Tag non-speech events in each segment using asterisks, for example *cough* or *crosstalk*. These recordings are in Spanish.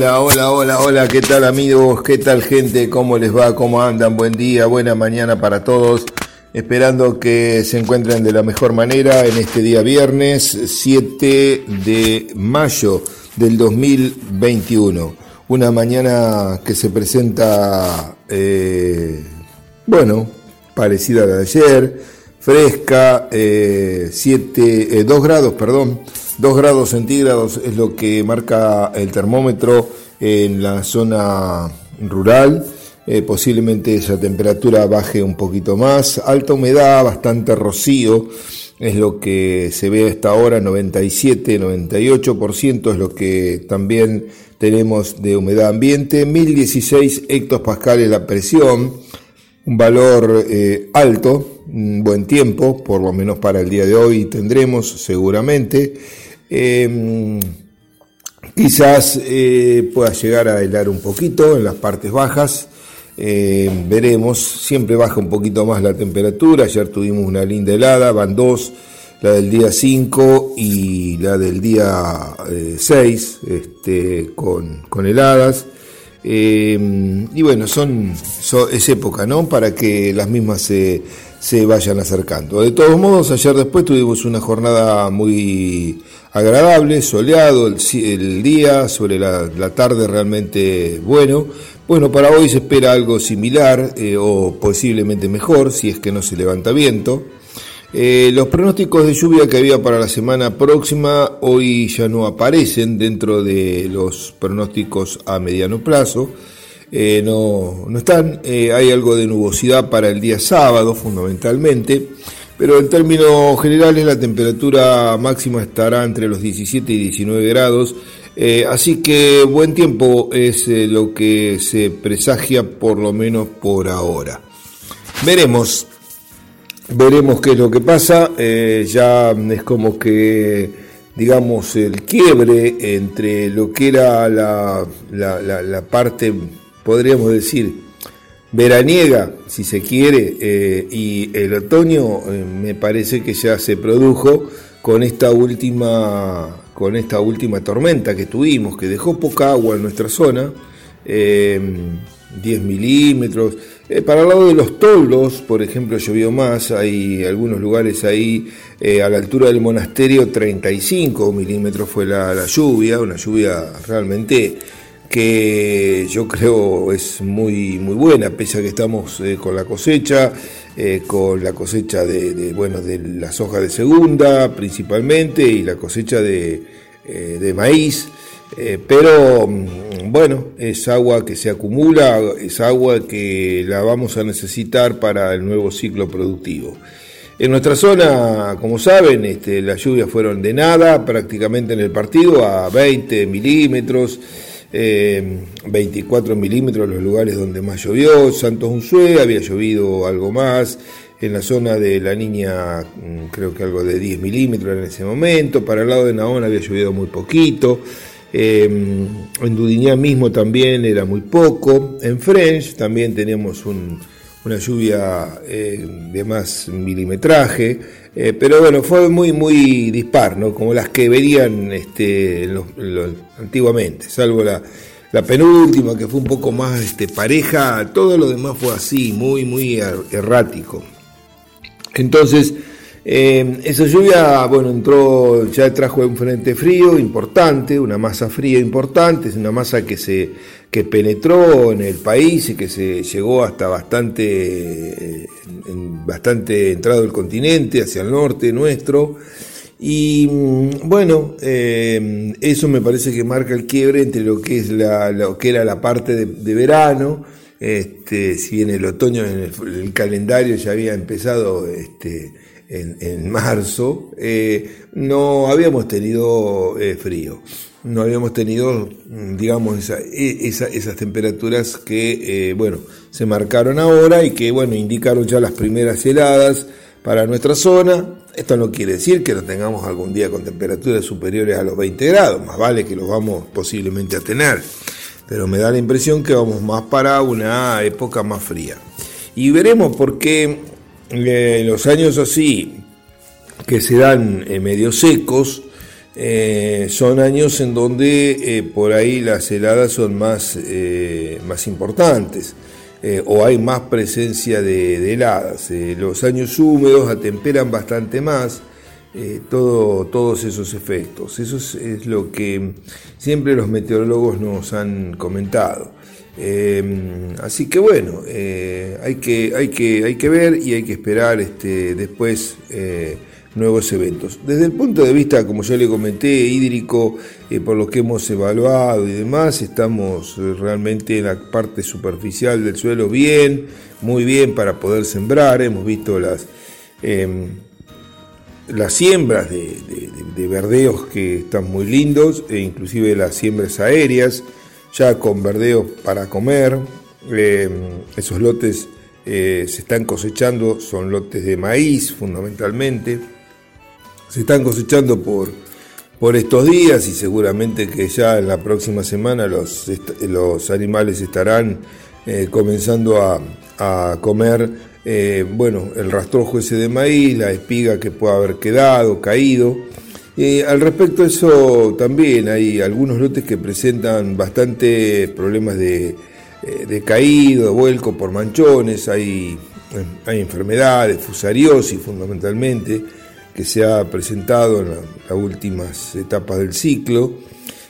Hola, hola, hola, hola, ¿qué tal amigos? ¿Qué tal gente? ¿Cómo les va? ¿Cómo andan? Buen día, buena mañana para todos. Esperando que se encuentren de la mejor manera en este día viernes 7 de mayo del 2021. Una mañana que se presenta, eh, bueno, parecida a la de ayer, fresca, 7, eh, 2 eh, grados, perdón, 2 grados centígrados es lo que marca el termómetro en la zona rural. Eh, posiblemente esa temperatura baje un poquito más. Alta humedad, bastante rocío, es lo que se ve a esta hora, 97, 98% es lo que también tenemos de humedad ambiente. 1016 hectopascales la presión, un valor eh, alto, un buen tiempo, por lo menos para el día de hoy tendremos seguramente. Em, quizás eh, pueda llegar a helar un poquito en las partes bajas. Em, veremos, siempre baja un poquito más la temperatura. Ayer tuvimos una linda helada, van dos, la del día 5 y la del día 6, eh, este, con, con heladas. Em, y bueno, son, es época, ¿no? Para que las mismas se, se vayan acercando. De todos modos, ayer después tuvimos una jornada muy agradable, soleado el, día, sobre la, tarde realmente bueno. Bueno, para hoy se espera algo similar eh, o posiblemente mejor si es que no se levanta viento. Eh, los pronósticos de lluvia que había para la semana próxima hoy ya no aparecen dentro de los pronósticos a mediano plazo. Eh, no, no están. hay algo de nubosidad para el día sábado fundamentalmente pero en términos generales la temperatura máxima estará entre los 17 y 19 grados, eh, así que buen tiempo es eh, lo que se presagia por lo menos por ahora. Veremos, veremos qué es lo que pasa, eh, ya es como que digamos el quiebre entre lo que era la, la parte, podríamos decir, veraniega, si se quiere, eh, y el otoño eh, me parece que ya se produjo con esta última con esta última tormenta que tuvimos, que dejó poca agua en nuestra zona, 10 eh, milímetros. para el lado de los toldos, por ejemplo, llovió más, hay algunos lugares ahí a la altura del monasterio, 35 milímetros fue la, la lluvia, una lluvia realmente que yo creo es muy, muy buena, pese a que estamos eh, con la cosecha, eh, con la cosecha de, bueno, de las hojas de segunda principalmente y la cosecha de, eh, de maíz. pero mm, bueno, es agua que se acumula, es agua que la vamos a necesitar para el nuevo ciclo productivo. En nuestra zona, como saben, este, las lluvias fueron de nada, prácticamente en el partido, a 20 milímetros. 24 eh, milímetros los lugares donde más llovió, Santos Unzué había llovido algo más, en la zona de la niña mm, creo que algo de 10 milímetros en ese momento, para el lado de Naón había llovido muy poquito, em, en Dudiñá mismo también era muy poco, en French también teníamos una lluvia eh, de más milimetraje, eh, pero bueno, fue muy, muy dispar, ¿no? Como las que verían este, antiguamente, salvo la, penúltima, que fue un poco más este, pareja, todo lo demás fue así, muy, muy er, errático. Entonces, eh, esa lluvia, bueno, entró, ya trajo un frente frío importante, una masa fría importante, es una masa que se que penetró en el país y que se llegó hasta bastante, bastante entrado el continente, hacia el norte nuestro. Y mm, bueno, eh, eso me parece que marca el quiebre entre lo que, es la, lo que era la parte de, verano, este, si bien el otoño en el, calendario ya había empezado este, en, marzo, eh, no habíamos tenido eh, frío no habíamos tenido, digamos, e, esas temperaturas que, eh, bueno, se marcaron ahora y que, bueno, indicaron ya las primeras heladas para nuestra zona. Esto no quiere decir que no tengamos algún día con temperaturas superiores a los 20 grados, más vale que los vamos posiblemente a tener, pero me da la impresión que vamos más para una época más fría. Y veremos por qué eh, los años así, que se dan eh, medio secos, eh, son años en donde eh, por ahí las heladas son más, más importantes o hay más presencia de, heladas. los años húmedos atemperan bastante más. todo, todos esos efectos. Eso es, lo que siempre los meteorólogos nos han comentado. Así que bueno, hay, que, hay, que, hay que ver y hay que esperar este, después nuevos eventos. Desde el punto de vista, como yo le comenté, hídrico, eh, por lo que hemos evaluado y demás, estamos eh, realmente en la parte superficial del suelo bien, muy bien para poder sembrar. Hemos visto las, em, las siembras de, verdeos que están muy lindos, e inclusive las siembras aéreas, ya con verdeos para comer. Em, esos lotes eh, se están cosechando, son lotes de maíz fundamentalmente se están cosechando por, por estos días y seguramente que ya en la próxima semana los, los animales estarán eh, comenzando a, comer eh, bueno, el rastrojo ese de maíz, la espiga que pueda haber quedado, caído. Al respecto de eso también hay algunos lotes que presentan bastante problemas de, eh, de caído, vuelco por manchones, hay, hay enfermedades, fusariosis fundamentalmente que se ha presentado en las últimas etapas del ciclo,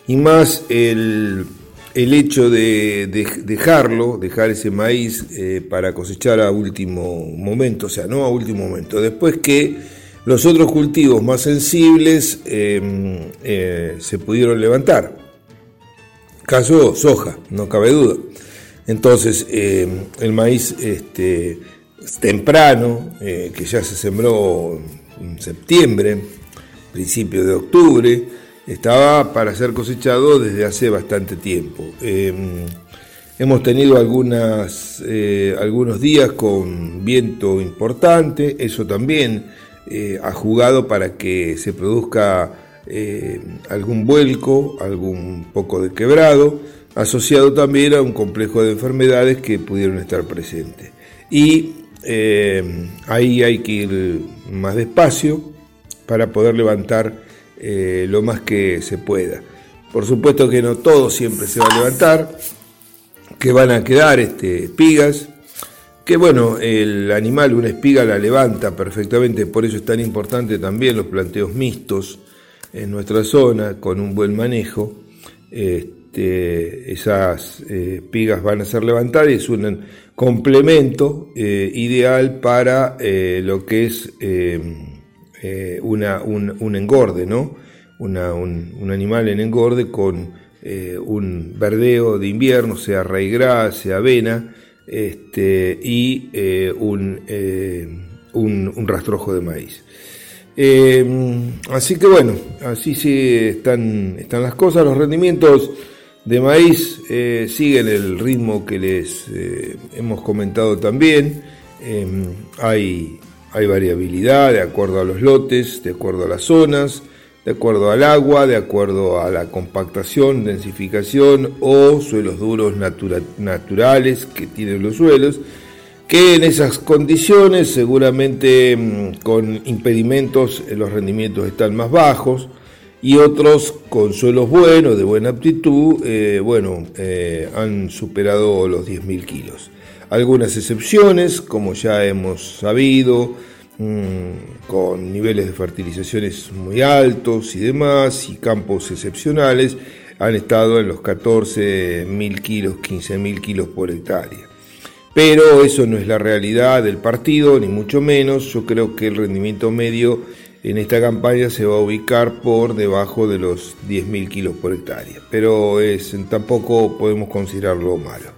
y más el, hecho de, dejarlo, dejar ese maíz eh, para cosechar a último momento, o sea, no a último momento, después que los otros cultivos más sensibles em, eh, se pudieron levantar. Caso soja, no cabe duda. Entonces, em, el maíz este, temprano, eh, que ya se sembró septiembre, principio de octubre, estaba para ser cosechado desde hace bastante tiempo. Em, hemos tenido algunas, eh, algunos días con viento importante, eso también eh, ha jugado para que se produzca eh, algún vuelco, algún poco de quebrado, asociado también a un complejo de enfermedades que pudieron estar presentes. Y eh, ahí hay que ir más despacio para poder levantar lo más que se pueda. Por supuesto que no todo siempre se va a levantar, que van a quedar este, espigas, que bueno, el animal una espiga la levanta perfectamente, por eso es tan importante también los planteos mixtos en nuestra zona, con un buen manejo. Este, esas eh, espigas van a ser levantadas y es un complemento eh, ideal para eh, lo que es una, un, engorde, ¿no? un, animal en engorde con un verdeo de invierno, sea raigras, sea avena, este, y un, un, rastrojo de maíz. así que bueno, así sí están, están las cosas, los rendimientos de maíz eh, siguen el ritmo que les eh, hemos comentado también. Em, hay, hay variabilidad de acuerdo a los lotes, de acuerdo a las zonas, de acuerdo al agua, de acuerdo a la compactación, densificación o suelos duros naturales que tienen los suelos, que en esas condiciones seguramente em, con impedimentos eh, los rendimientos están más bajos y otros con suelos buenos, de buena aptitud, eh, bueno, eh, han superado los 10.000 kilos. Algunas excepciones, como ya hemos sabido, mm, con niveles de fertilizaciones muy altos y demás, y campos excepcionales, han estado en los 14.000 kilos, 15.000 kilos por hectárea. Pero eso no es la realidad del partido, ni mucho menos. Yo creo que el rendimiento medio en esta campaña se va a ubicar por debajo de los 10.000 kilos por hectárea, pero tampoco podemos considerarlo malo.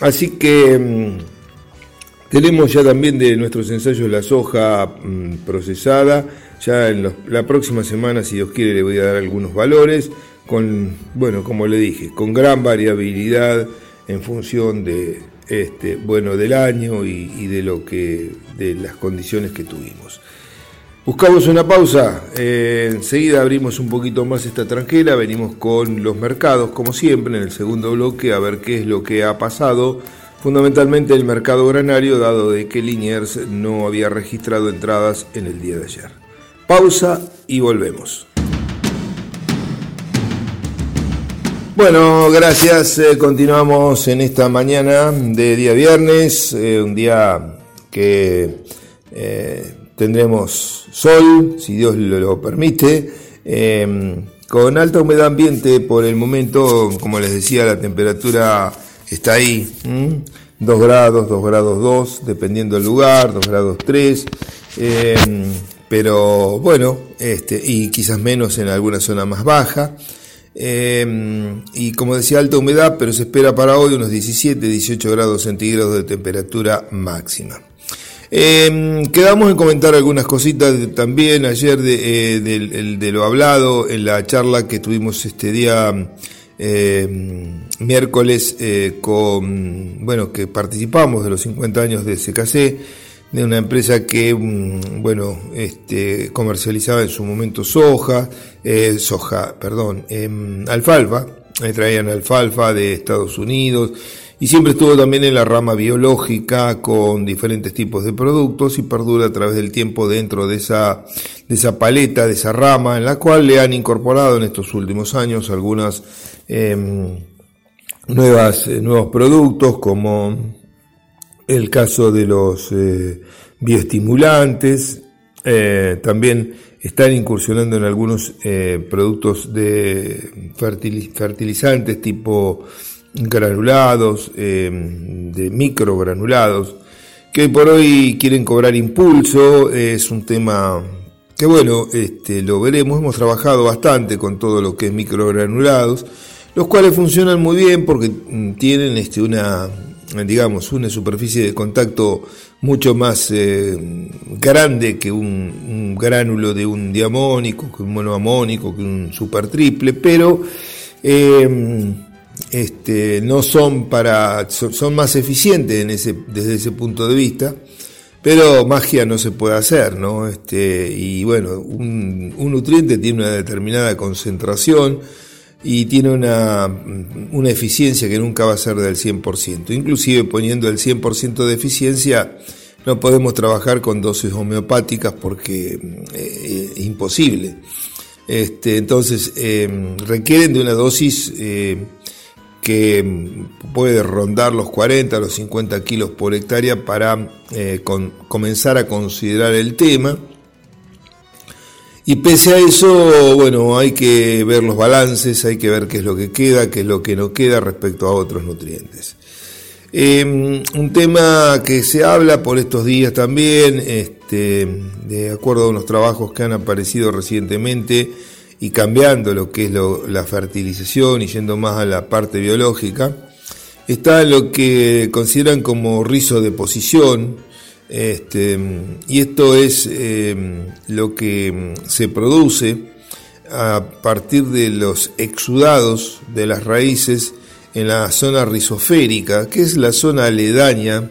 Así que mm, tenemos ya también de nuestros ensayos la soja mm, procesada, ya en la próxima semana, si Dios quiere, le voy a dar algunos valores, con, bueno, como le dije, con gran variabilidad en función de, este, bueno, del año y, de, lo que, de las condiciones que tuvimos. Buscamos una pausa, eh, enseguida abrimos un poquito más esta tranquila, venimos con los mercados como siempre en el segundo bloque a ver qué es lo que ha pasado, fundamentalmente el mercado granario dado de que Liniers no había registrado entradas en el día de ayer. Pausa y volvemos. Bueno, gracias. Eh, continuamos en esta mañana de día viernes, eh, un día que eh, tendremos sol, si Dios lo, permite, em, con alta humedad ambiente por el momento, como les decía, la temperatura está ahí, 2 grados, 2 grados 2, dependiendo del lugar, 2 grados 3 em, pero bueno, este, y quizás menos en alguna zona más baja. Em, y como decía, alta humedad, pero se espera para hoy unos 17, 18 grados centígrados de temperatura máxima. Em, quedamos en comentar algunas cositas también ayer de, eh, de, lo hablado en la charla que tuvimos este día em, miércoles eh, con, bueno, que participamos de los 50 años de CKC de una empresa que, mm, bueno, este, comercializaba en su momento soja, eh, soja, perdón, em, alfalfa, eh, traían alfalfa de Estados Unidos y siempre estuvo también en la rama biológica con diferentes tipos de productos y perdura a través del tiempo dentro de esa, de esa paleta, de esa rama, en la cual le han incorporado en estos últimos años algunas em, nuevas, eh, nuevos productos como el caso de los eh, bioestimulantes, eh, también están incursionando en algunos eh, productos de fertilizantes tipo granulados, de microgranulados, que por hoy quieren cobrar impulso, es un tema que bueno, este, lo veremos, hemos trabajado bastante con todo lo que es microgranulados, los cuales funcionan muy bien porque mm, tienen este, una digamos, una superficie de contacto mucho más eh, grande que un, gránulo de un diamónico, que un monoamónico, que un super triple, pero eh, este, no son para, son, más eficientes desde ese punto de vista. Pero magia no se puede hacer, ¿no? Este, y bueno, un, un nutriente tiene una determinada concentración, y tiene una, una, eficiencia que nunca va a ser del 100%. Inclusive poniendo el 100% de eficiencia no podemos trabajar con dosis homeopáticas porque eh, es imposible. Este, entonces eh, requieren de una dosis eh, que puede rondar los 40, los 50 kilos por hectárea para comenzar a considerar el tema y pese a eso, bueno, hay que ver los balances, hay que ver qué es lo que queda, qué es lo que no queda respecto a otros nutrientes. Em, un tema que se habla por estos días también, este, de acuerdo a unos trabajos que han aparecido recientemente y cambiando lo que es la fertilización y yendo más a la parte biológica, está lo que consideran como rizo de posición, este, y esto es em, lo que se produce a partir de los exudados de las raíces en la zona rizoférica, que es la zona aledaña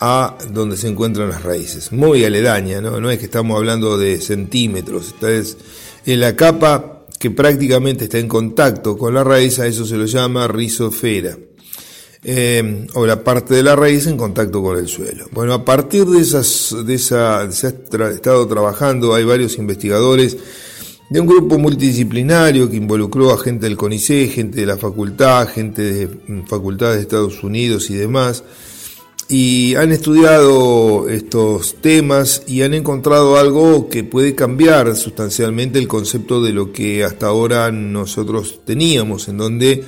a donde se encuentran las raíces, muy aledaña, no, no es que estamos hablando de centímetros, esta es en la capa que prácticamente está en contacto con la raíz, a eso se lo llama rizofera. Eh, o la parte de la raíz en contacto con el suelo. Bueno, a partir de, esas, de esa, se ha estado trabajando, hay varios investigadores de un grupo multidisciplinario que involucró a gente del CONICET, gente de la facultad, gente de mm, facultades de Estados Unidos y demás, y han estudiado estos temas y han encontrado algo que puede cambiar sustancialmente el concepto de lo que hasta ahora nosotros teníamos, en donde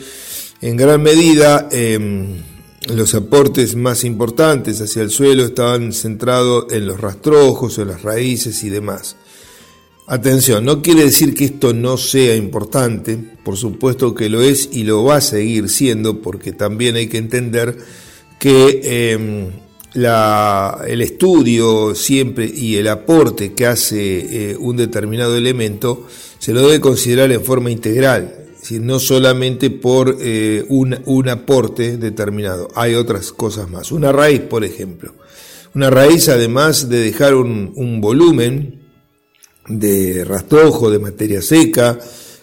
en gran medida, em, los aportes más importantes hacia el suelo estaban centrados en los rastrojos, en las raíces y demás. Atención, no quiere decir que esto no sea importante, por supuesto que lo es y lo va a seguir siendo, porque también hay que entender que em, el estudio siempre y el aporte que hace eh, un determinado elemento se lo debe considerar en forma integral, no solamente por eh, un, aporte determinado, hay otras cosas más. Una raíz, por ejemplo. Una raíz, además de dejar un, volumen de rastrojo, de materia seca,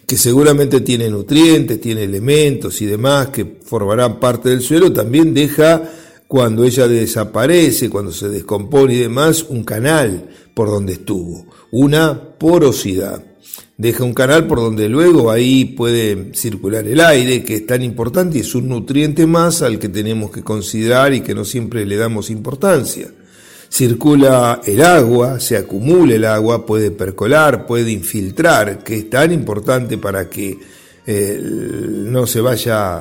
que seguramente tiene nutrientes, tiene elementos y demás que formarán parte del suelo, también deja, cuando ella desaparece, cuando se descompone y demás, un canal por donde estuvo, una porosidad. Deja un canal por donde luego ahí puede circular el aire, que es tan importante y es un nutriente más al que tenemos que considerar y que no siempre le damos importancia. Circula el agua, se acumula el agua, puede percolar, puede infiltrar, que es tan importante para que eh, no se vaya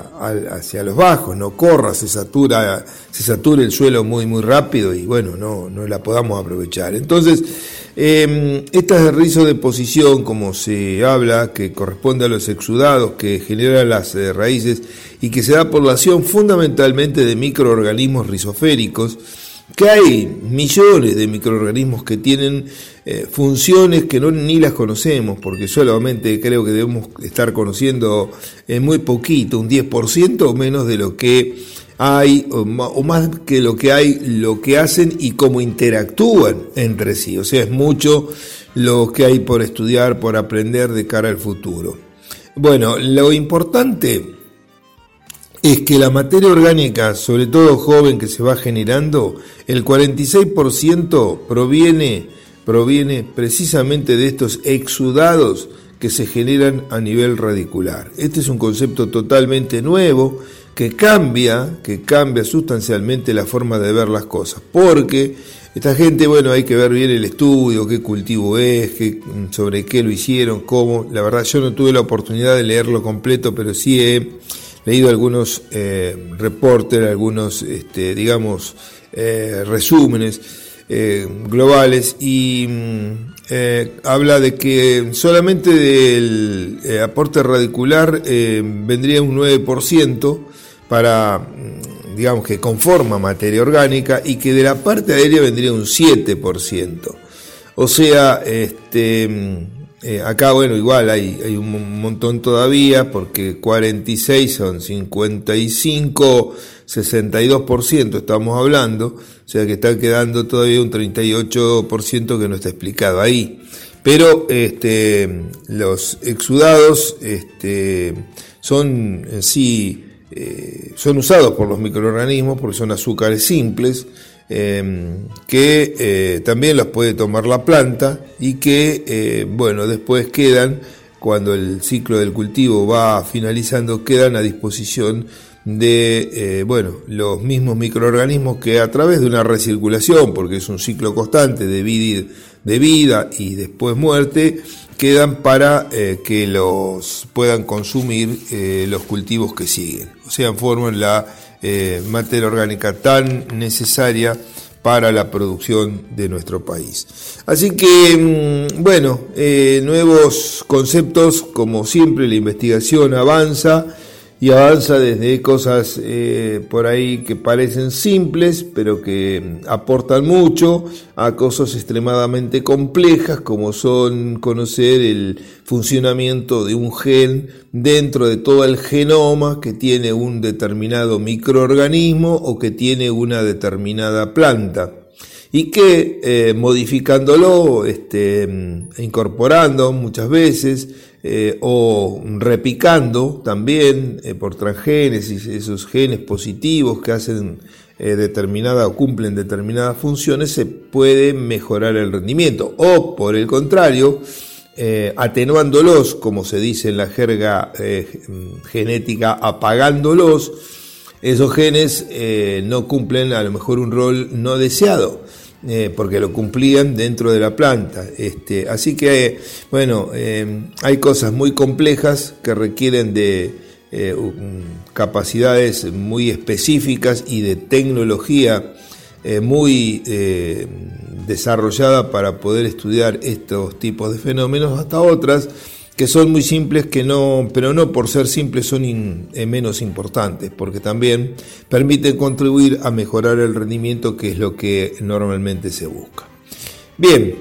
hacia los bajos, no corra, se satura, se satura el suelo muy muy rápido y bueno, no, no la podamos aprovechar. Entonces, eh, este rizo de posición, como se habla, que corresponde a los exudados que generan las eh, raíces y que se da por la acción fundamentalmente de microorganismos rizoféricos, que hay millones de microorganismos que tienen eh, funciones que no ni las conocemos, porque solamente creo que debemos estar conociendo eh, muy poquito, un 10% o menos de lo que hay, o más que lo que hay, lo que hacen y cómo interactúan entre sí. O sea, es mucho lo que hay por estudiar, por aprender de cara al futuro. Bueno, lo importante es que la materia orgánica, sobre todo joven que se va generando, el 46% proviene, proviene precisamente de estos exudados que se generan a nivel radicular. Este es un concepto totalmente nuevo que cambia, que cambia sustancialmente la forma de ver las cosas, porque esta gente, bueno, hay que ver bien el estudio, qué cultivo es, qué, sobre qué lo hicieron, cómo. La verdad, yo no tuve la oportunidad de leerlo completo, pero sí he leído algunos eh, reportes, algunos, este, digamos, eh, resúmenes eh, globales y mm, habla de que solamente del aporte radicular vendría un 9% para, mm, digamos, que conforma materia orgánica y que de la parte aérea vendría un 7%. O sea, este mm, eh, acá, bueno, igual hay, hay un montón todavía, porque 46 son 55, 62% estamos hablando, o sea que está quedando todavía un 38% que no está explicado ahí. Pero este, los exudados este, son sí, eh, son usados por los microorganismos porque son azúcares simples, Em, que eh, también los puede tomar la planta y que, eh, bueno, después quedan, cuando el ciclo del cultivo va finalizando, quedan a disposición de, bueno, los mismos microorganismos que a través de una recirculación, porque es un ciclo constante de vida y después muerte, quedan para que los puedan consumir los cultivos que siguen. O sea, forman la eh, materia orgánica tan necesaria para la producción de nuestro país. Así que, mm, bueno, eh, nuevos conceptos, como siempre la investigación avanza y avanza desde cosas eh, por ahí que parecen simples, pero que mm, aportan mucho, a cosas extremadamente complejas, como son conocer el funcionamiento de un gen dentro de todo el genoma que tiene un determinado microorganismo o que tiene una determinada planta. Y que eh, modificándolo, este, mm, incorporando muchas veces, eh, o repicando también eh, por transgénesis esos genes positivos que hacen eh, determinada o cumplen determinadas funciones, se puede mejorar el rendimiento. O por el contrario, atenuándolos, como se dice en la jerga genética, apagándolos, esos genes no cumplen a lo mejor un rol no deseado. Eh, porque lo cumplían dentro de la planta. Este, así que, bueno, eh, hay cosas muy complejas que requieren de eh, capacidades muy específicas y de tecnología muy desarrollada para poder estudiar estos tipos de fenómenos, hasta otras que son muy simples, que no, pero no por ser simples son eh, menos importantes, porque también permiten contribuir a mejorar el rendimiento, que es lo que normalmente se busca. Bien,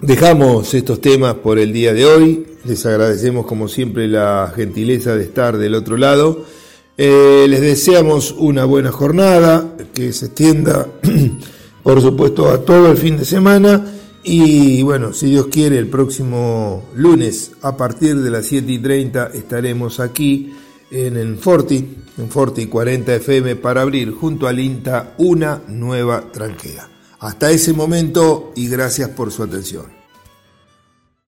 dejamos estos temas por el día de hoy. Les agradecemos como siempre la gentileza de estar del otro lado. Eh, les deseamos una buena jornada, que se extienda, *clears throat* por supuesto, a todo el fin de semana y bueno, si Dios quiere, el próximo lunes a partir de las 7 y 30 estaremos aquí en Forti, en Forti 40 FM, para abrir junto al INTA una nueva tranquera. Hasta ese momento y gracias por su atención.